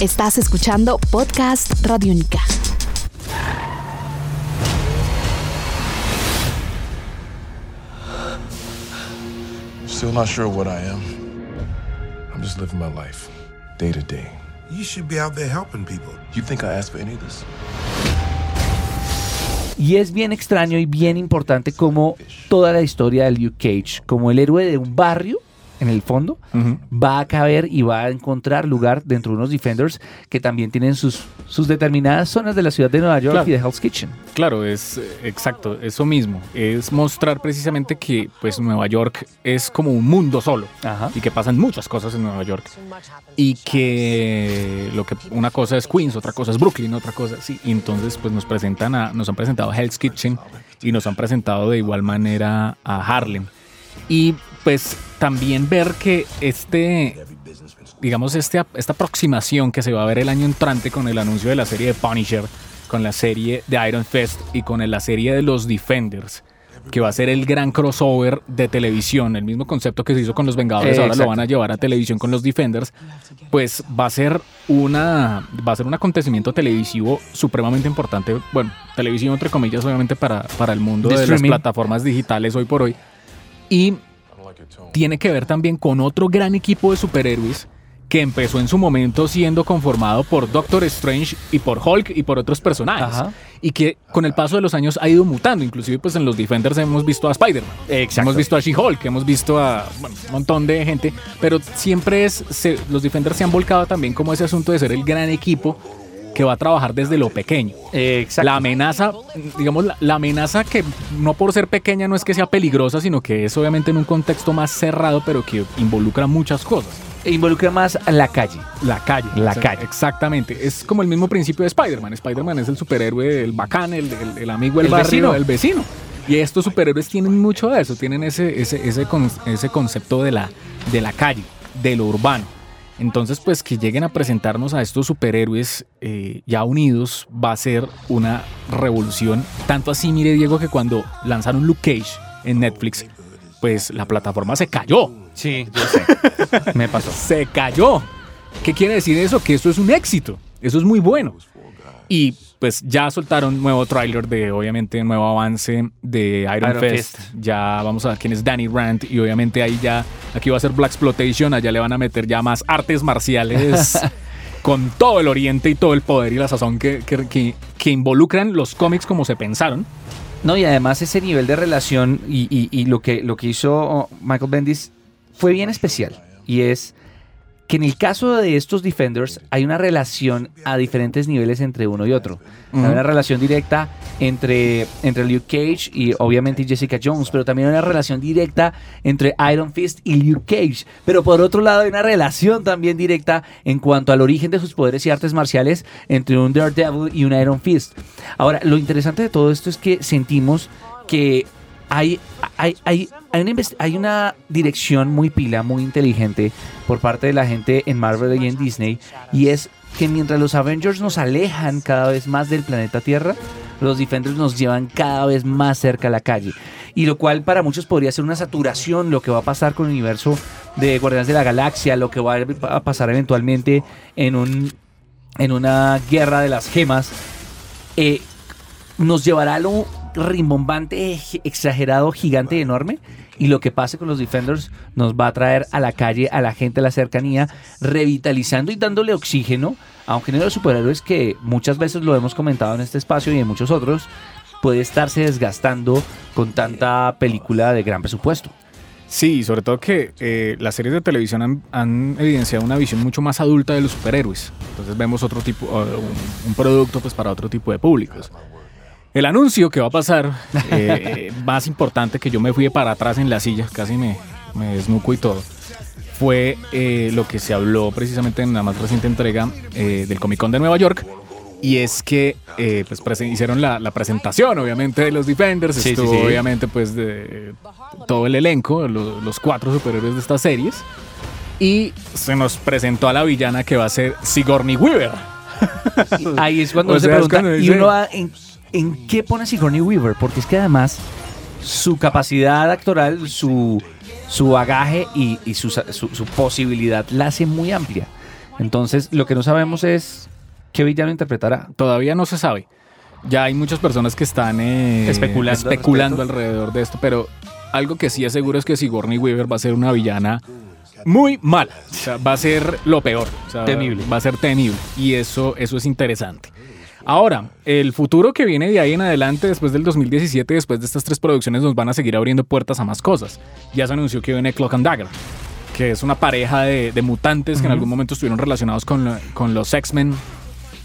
Estás escuchando Podcast Radio Única. Still not sure what I am. I'm just living my life, day to day. You should be out there helping people. You think I asked for any of this? Y es bien extraño y bien importante como toda la historia de Luke Cage, como el héroe de un barrio, en el fondo, va a caber y va a encontrar lugar dentro de unos Defenders que también tienen sus, sus determinadas zonas de la ciudad de Nueva York Claro. y de Hell's Kitchen. Claro, es exacto, eso mismo. Es mostrar precisamente que pues Nueva York es como un mundo solo Ajá. y que pasan muchas cosas en Nueva York y que lo que una cosa es Queens, otra cosa es Brooklyn, otra cosa sí. Y entonces pues nos presentan a, nos han presentado Hell's Kitchen y nos han presentado de igual manera a Harlem y pues también ver que este digamos, este, esta aproximación que se va a ver el año entrante con el anuncio de la serie de Punisher, con la serie de Iron Fist y con la serie de los Defenders, que va a ser el gran crossover de televisión, el mismo concepto que se hizo con los Vengadores, Eh, ahora lo van a llevar a televisión con los Defenders, pues va a ser una va a ser un acontecimiento televisivo supremamente importante, bueno, televisivo entre comillas obviamente para, para el mundo De las plataformas digitales hoy por hoy. Y tiene que ver también con otro gran equipo de superhéroes que empezó en su momento siendo conformado por Doctor Strange y por Hulk y por otros personajes. Ajá. y que con el paso de los años ha ido mutando. Inclusive pues en los Defenders hemos visto a Spider-Man. Hemos visto a She-Hulk hemos visto a bueno, un montón de gente. Pero siempre es se- los Defenders se han volcado también como ese asunto de ser el gran equipo que va a trabajar desde lo pequeño Exacto. la amenaza, digamos, la, la amenaza que no por ser pequeña no es que sea peligrosa, sino que es obviamente en un contexto más cerrado, pero que involucra muchas cosas. E involucra más la calle. La calle. La O sea, calle. Exactamente. Es como el mismo principio de Spider-Man. Spider-Man es el superhéroe, el bacán, el, el- el amigo del El barrio, vecino. el vecino. Y estos superhéroes tienen mucho de eso, tienen ese, ese, ese, con- ese concepto de la, de la calle, de lo urbano. Entonces, pues que lleguen a presentarnos a estos superhéroes eh, ya unidos va a ser una revolución. Tanto así, mire Diego, que cuando lanzaron Luke Cage en Netflix, pues la plataforma se cayó. Sí, yo sé. Me pasó. Se cayó. ¿Qué quiere decir eso? Que eso es un éxito. Eso es muy bueno. Y pues ya soltaron nuevo tráiler de, obviamente, nuevo avance de Iron, Iron Fist. Fist. Ya vamos a ver quién es Danny Rand. Y obviamente ahí ya, aquí va a ser Black Exploitation. Allá le van a meter ya más artes marciales con todo el oriente y todo el poder y la sazón que, que, que- que involucran los cómics como se pensaron. No, y además ese nivel de relación y, y- y lo, que, lo que hizo Michael Bendis fue bien especial. Y es que en el caso de estos Defenders hay una relación a diferentes niveles entre uno y otro. Hay una relación directa entre, entre Luke Cage y obviamente Jessica Jones, pero también hay una relación directa entre Iron Fist y Luke Cage. Pero por otro lado hay una relación también directa en cuanto al origen de sus poderes y artes marciales entre un Daredevil y un Iron Fist. Ahora, lo interesante de todo esto es que sentimos que hay, hay, hay, hay, una, dirección muy pila, muy inteligente por parte de la gente en Marvel y en Disney, y es que mientras los Avengers nos alejan cada vez más del planeta Tierra, los Defenders nos llevan cada vez más cerca a la calle. Y lo cual para muchos podría ser una saturación, lo que va a pasar con el universo de Guardianes de la Galaxia, lo que va a pasar eventualmente en, un, en una guerra de las gemas. Eh, nos llevará a lo rimbombante, exagerado, gigante, enorme. Y lo que pase con los Defenders nos va a traer a la calle, a la gente, a la cercanía, revitalizando y dándole oxígeno a un género de superhéroes que muchas veces lo hemos comentado en este espacio y en muchos otros, puede estarse desgastando con tanta película de gran presupuesto. Sí, sobre todo que eh, las series de televisión han, evidenciado una visión mucho más adulta de los superhéroes. Entonces vemos otro tipo, eh, un, un producto pues para otro tipo de públicos. El anuncio que va a pasar, eh, más importante que yo me fui de para atrás en la silla, casi me, me desnuco y todo, fue eh, lo que se habló precisamente en la más reciente entrega eh, del Comic Con de Nueva York. Y es que eh, pues hicieron la, la presentación, obviamente, de los Defenders. Sí, Estuvo, sí. obviamente, pues de todo el elenco, lo- los cuatro superhéroes de estas series. Y se nos presentó a la villana que va a ser Sigourney Weaver. Ahí es cuando O se pregunta, cuando ¿y uno va en, en qué pone Sigourney Weaver? Porque es que además su capacidad actoral, su, su bagaje y, y su, su- su posibilidad la hace muy amplia. Entonces, lo que no sabemos es qué villano interpretará. Todavía no se sabe. Ya hay muchas personas que están eh, Especulando alrededor de esto, pero algo que sí es seguro es que Sigourney Weaver va a ser una villana muy mala. O sea, va a ser lo peor. O sea, Temible. Va a ser temible. Y eso, eso es interesante. Ahora, el futuro que viene de ahí en adelante, después del 2017, después de estas tres producciones, nos van a seguir abriendo puertas a más cosas. Ya se anunció que viene Clock and Dagger, que es una pareja de, de mutantes que en algún momento estuvieron relacionados con, con los X-Men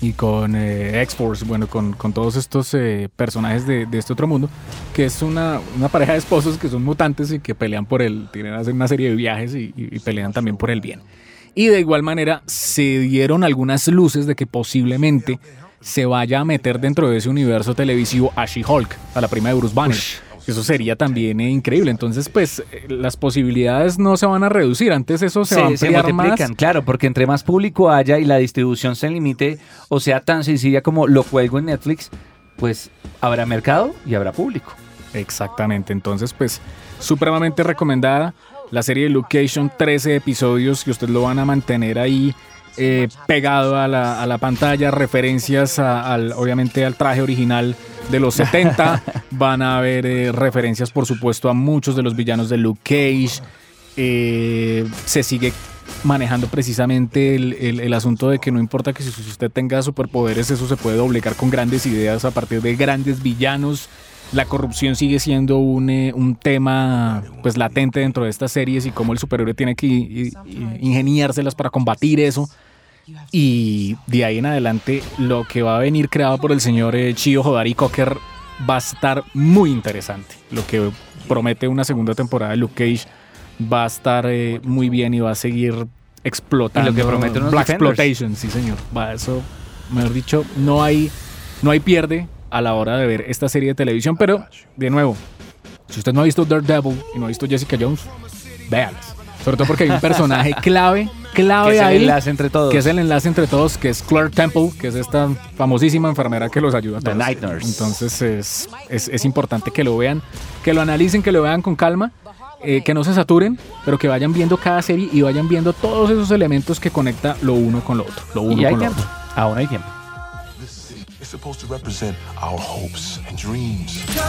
y con eh, X-Force, bueno, con, con todos estos eh, personajes de, de este otro mundo, que es una, una pareja de esposos que son mutantes y que pelean por el, tienen hacer una serie de viajes y, y- y pelean también por el bien. Y de igual manera se dieron algunas luces de que posiblemente se vaya a meter dentro de ese universo televisivo a She-Hulk, a la prima de Bruce Banner. Eso sería también eh, increíble. Entonces, pues, eh, las posibilidades no se van a reducir. Antes eso se, va a se, se ampliar más. claro, porque entre más público haya y la distribución se limite, o sea, tan sencilla como lo cuelgo en Netflix, pues habrá mercado y habrá público. Exactamente, entonces pues supremamente recomendada la serie de Location, 13 episodios que ustedes lo van a mantener ahí eh, pegado a la, a la pantalla, referencias a- al, obviamente al traje original de los 70, van a haber eh, referencias por supuesto a muchos de los villanos de Luke Cage, Eh, se sigue manejando precisamente el, el- el asunto de que no importa que si si usted tenga superpoderes, eso se puede doblegar con grandes ideas a partir de grandes villanos. La corrupción sigue siendo un, eh, un tema pues latente dentro de estas series y cómo el superhéroe tiene que i- i- ingeniárselas para combatir eso. Y de ahí en adelante lo que va a venir creado por el señor eh, Chio Hodari Cocker va a estar muy interesante. Lo que promete una segunda temporada de Luke Cage va a estar eh, muy bien y va a seguir explotando. Y lo que promete unos Black Defenders. Exploitation, sí señor. Va, eso, mejor dicho, no hay, no hay pierde a la hora de ver esta serie de televisión, pero de nuevo, si usted no ha visto Daredevil y no ha visto Jessica Jones, véalas. Sobre todo porque hay un personaje clave, clave Que es el ahí, enlace entre todos. que es el enlace entre todos, que es Claire Temple, que es esta famosísima enfermera que los ayuda a The todos. Night Nurse. Entonces es, es, es importante que lo vean, que lo analicen, que lo vean con calma, eh, que no se saturen, pero que vayan viendo cada serie y vayan viendo todos esos elementos que conecta lo uno con lo otro. Lo uno Y hay con lo tiempo. otro. Aún hay tiempo. This is supposed to represent our hopes and dreams. You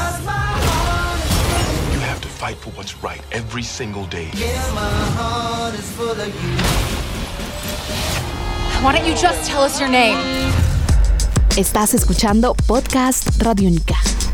have to fight for what's right every single day. Why don't you just tell us your name? Estás escuchando Podcast Radio Única.